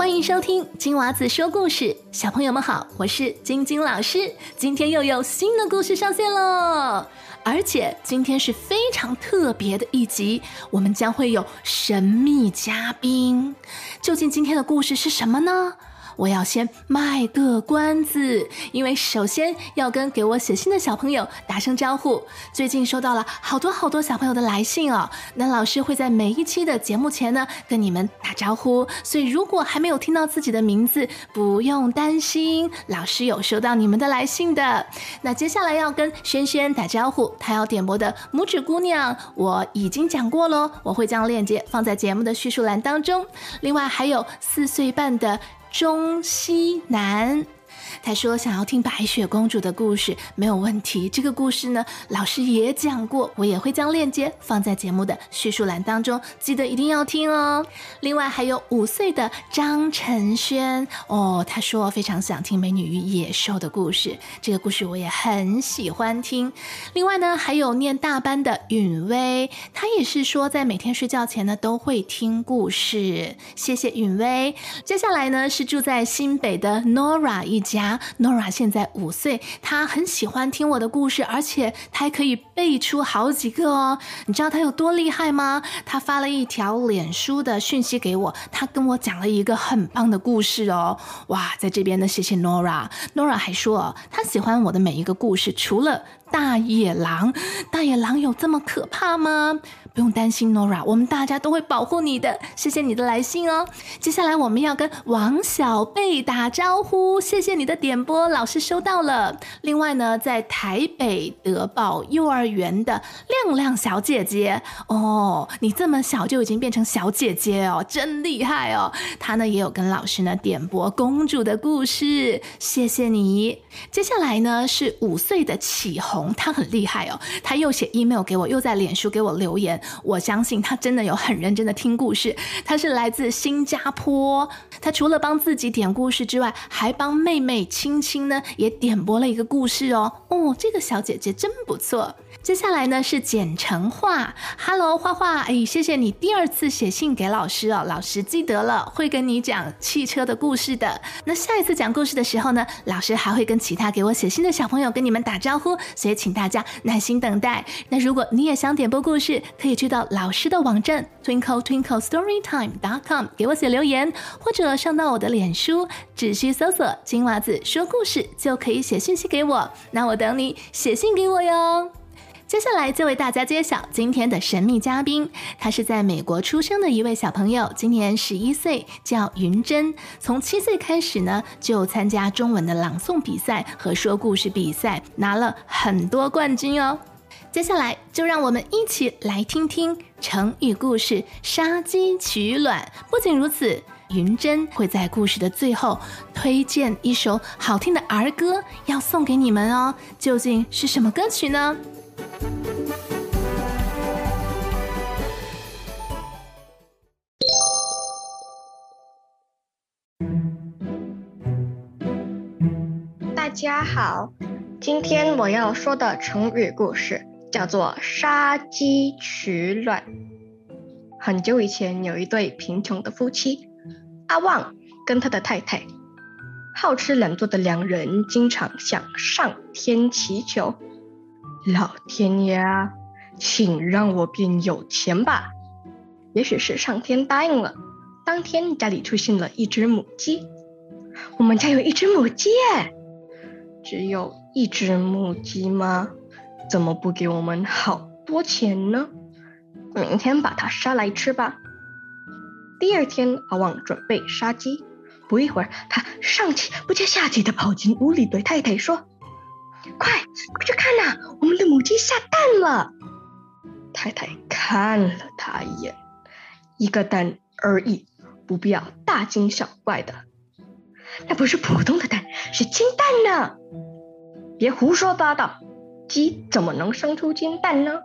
欢迎收听金娃子说故事，小朋友们好，我是晶晶老师。今天又有新的故事上线喽，而且今天是非常特别的一集，我们将会有神秘嘉宾。究竟今天的故事是什么呢？我要先卖个关子，因为首先要跟给我写信的小朋友打声招呼。最近收到了好多好多小朋友的来信哦，那老师会在每一期的节目前呢跟你们打招呼。所以如果还没有听到自己的名字，不用担心，老师有收到你们的来信的。那接下来要跟轩轩打招呼，他要点播的《拇指姑娘》我已经讲过喽，我会将链接放在节目的叙述栏当中。另外还有四岁半的。中西南。他说想要听白雪公主的故事，没有问题。这个故事呢，老师也讲过，我也会将链接放在节目的叙述栏当中，记得一定要听哦。另外还有五岁的张晨轩哦，他说非常想听《美女与野兽》的故事，这个故事我也很喜欢听。另外呢，还有念大班的允薇，他也是说在每天睡觉前呢都会听故事。谢谢允薇。接下来呢是住在新北的 Nora 一家。Nora 现在五岁，她很喜欢听我的故事，而且她还可以背出好几个哦。你知道她有多厉害吗？她发了一条脸书的讯息给我，她跟我讲了一个很棒的故事哦。哇，在这边呢，谢谢 Nora。Nora 还说，她喜欢我的每一个故事，除了大野狼。大野狼有这么可怕吗？不用担心，Nora，我们大家都会保护你的。谢谢你的来信哦。接下来我们要跟王小贝打招呼，谢谢你的点播，老师收到了。另外呢，在台北德宝幼儿园的亮亮小姐姐哦，你这么小就已经变成小姐姐哦，真厉害哦。她呢也有跟老师呢点播公主的故事，谢谢你。接下来呢是五岁的启宏，他很厉害哦，他又写 email 给我，又在脸书给我留言。我相信他真的有很认真的听故事。他是来自新加坡，他除了帮自己点故事之外，还帮妹妹青青呢也点播了一个故事哦。哦，这个小姐姐真不错。接下来呢是简成画，Hello 画画，哎，谢谢你第二次写信给老师哦，老师记得了，会跟你讲汽车的故事的。那下一次讲故事的时候呢，老师还会跟其他给我写信的小朋友跟你们打招呼，也请大家耐心等待。那如果你也想点播故事，可以去到老师的网站 twinkle twinkle storytime dot com 给我写留言，或者上到我的脸书，只需搜索金娃子说故事就可以写信息给我。那我等你写信给我哟。接下来就为大家揭晓今天的神秘嘉宾，他是在美国出生的一位小朋友，今年十一岁，叫云珍。从七岁开始呢，就参加中文的朗诵比赛和说故事比赛，拿了很多冠军哦。接下来就让我们一起来听听成语故事“杀鸡取卵”。不仅如此，云珍会在故事的最后推荐一首好听的儿歌，要送给你们哦。究竟是什么歌曲呢？家好，今天我要说的成语故事叫做“杀鸡取卵”。很久以前，有一对贫穷的夫妻，阿旺跟他的太太，好吃懒做的两人，经常向上天祈求。老天爷，请让我变有钱吧！也许是上天答应了。当天家里出现了一只母鸡。我们家有一只母鸡，只有一只母鸡吗？怎么不给我们好多钱呢？明天把它杀来吃吧。第二天，阿旺准备杀鸡。不一会儿，他上气不接下气的跑进屋里，对太太说。快，快去看呐！我们的母鸡下蛋了。太太看了他一眼，一个蛋而已，不必要大惊小怪的。那不是普通的蛋，是金蛋呢！别胡说八道，鸡怎么能生出金蛋呢？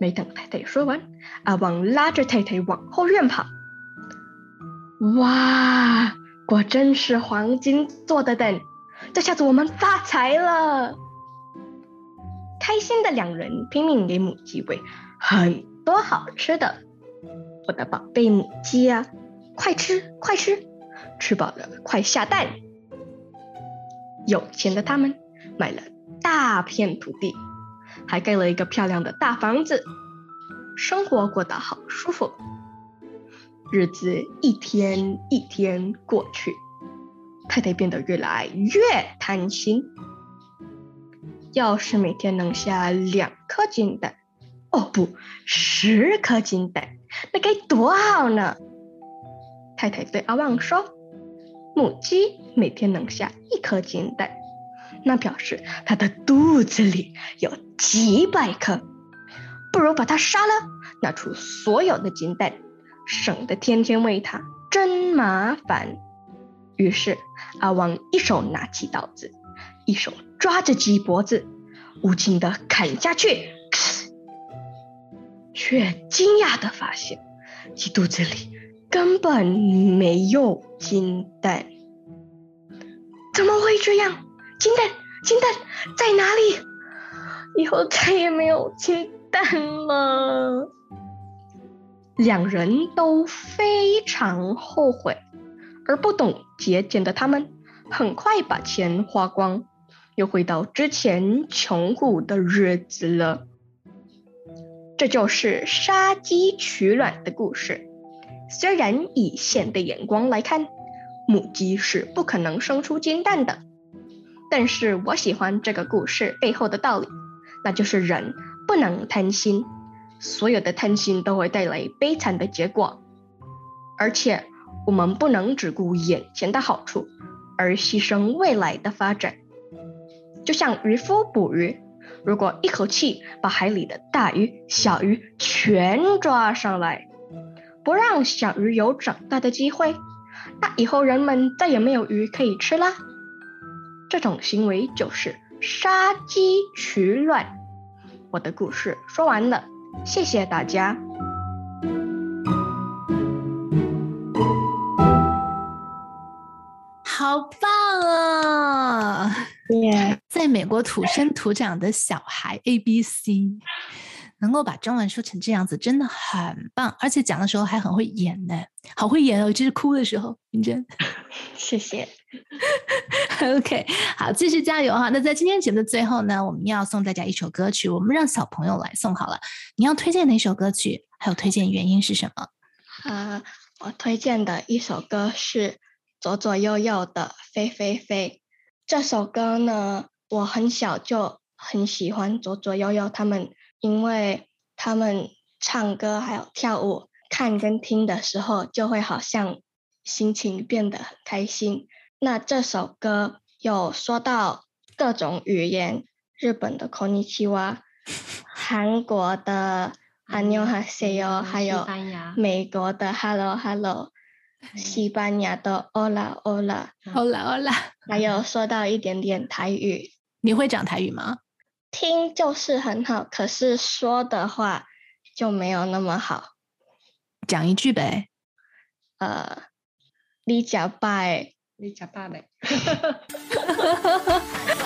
没等太太说完，阿旺拉着太太往后院跑。哇，果真是黄金做的蛋！这下子我们发财了！开心的两人拼命给母鸡喂很多好吃的。我的宝贝母鸡啊，快吃快吃，吃饱了快下蛋。有钱的他们买了大片土地，还盖了一个漂亮的大房子，生活过得好舒服。日子一天一天过去，太太变得越来越贪心。要是每天能下两颗金蛋，哦不，十颗金蛋，那该多好呢！太太对阿旺说：“母鸡每天能下一颗金蛋，那表示它的肚子里有几百颗。不如把它杀了，拿出所有的金蛋。”省得天天喂它，真麻烦。于是阿旺一手拿起刀子，一手抓着鸡脖子，无情的砍下去，却惊讶的发现鸡肚子里根本没有金蛋。怎么会这样？金蛋，金蛋在哪里？以后再也没有金蛋了。两人都非常后悔，而不懂节俭的他们，很快把钱花光，又回到之前穷苦的日子了。这就是杀鸡取卵的故事。虽然以现代眼光来看，母鸡是不可能生出金蛋的，但是我喜欢这个故事背后的道理，那就是人不能贪心。所有的贪心都会带来悲惨的结果，而且我们不能只顾眼前的好处，而牺牲未来的发展。就像渔夫捕鱼，如果一口气把海里的大鱼、小鱼全抓上来，不让小鱼有长大的机会，那以后人们再也没有鱼可以吃啦。这种行为就是杀鸡取卵。我的故事说完了。谢谢大家，好棒啊！在美国土生土长的小孩 A B C，能够把中文说成这样子，真的很棒，而且讲的时候还很会演呢，好会演哦！就是哭的时候，云珍，谢谢。OK，好，继续加油哈！那在今天节目的最后呢，我们要送大家一首歌曲，我们让小朋友来送好了。你要推荐哪首歌曲？还有推荐原因是什么？啊，我推荐的一首歌是左左右右的《飞飞飞》。这首歌呢，我很小就很喜欢左左右右他们，因为他们唱歌还有跳舞，看跟听的时候就会好像心情变得很开心。那这首歌有说到各种语言，日本的 Konnichiwa，韩国的 Annyeonghaseyo，还有美国的 Hello Hello，西班牙的 Hola Hola Hola Hola，还有说到一点点台语。你会讲台语吗？听就是很好，可是说的话就没有那么好。讲一句呗。呃，你假拜。你吃饱没？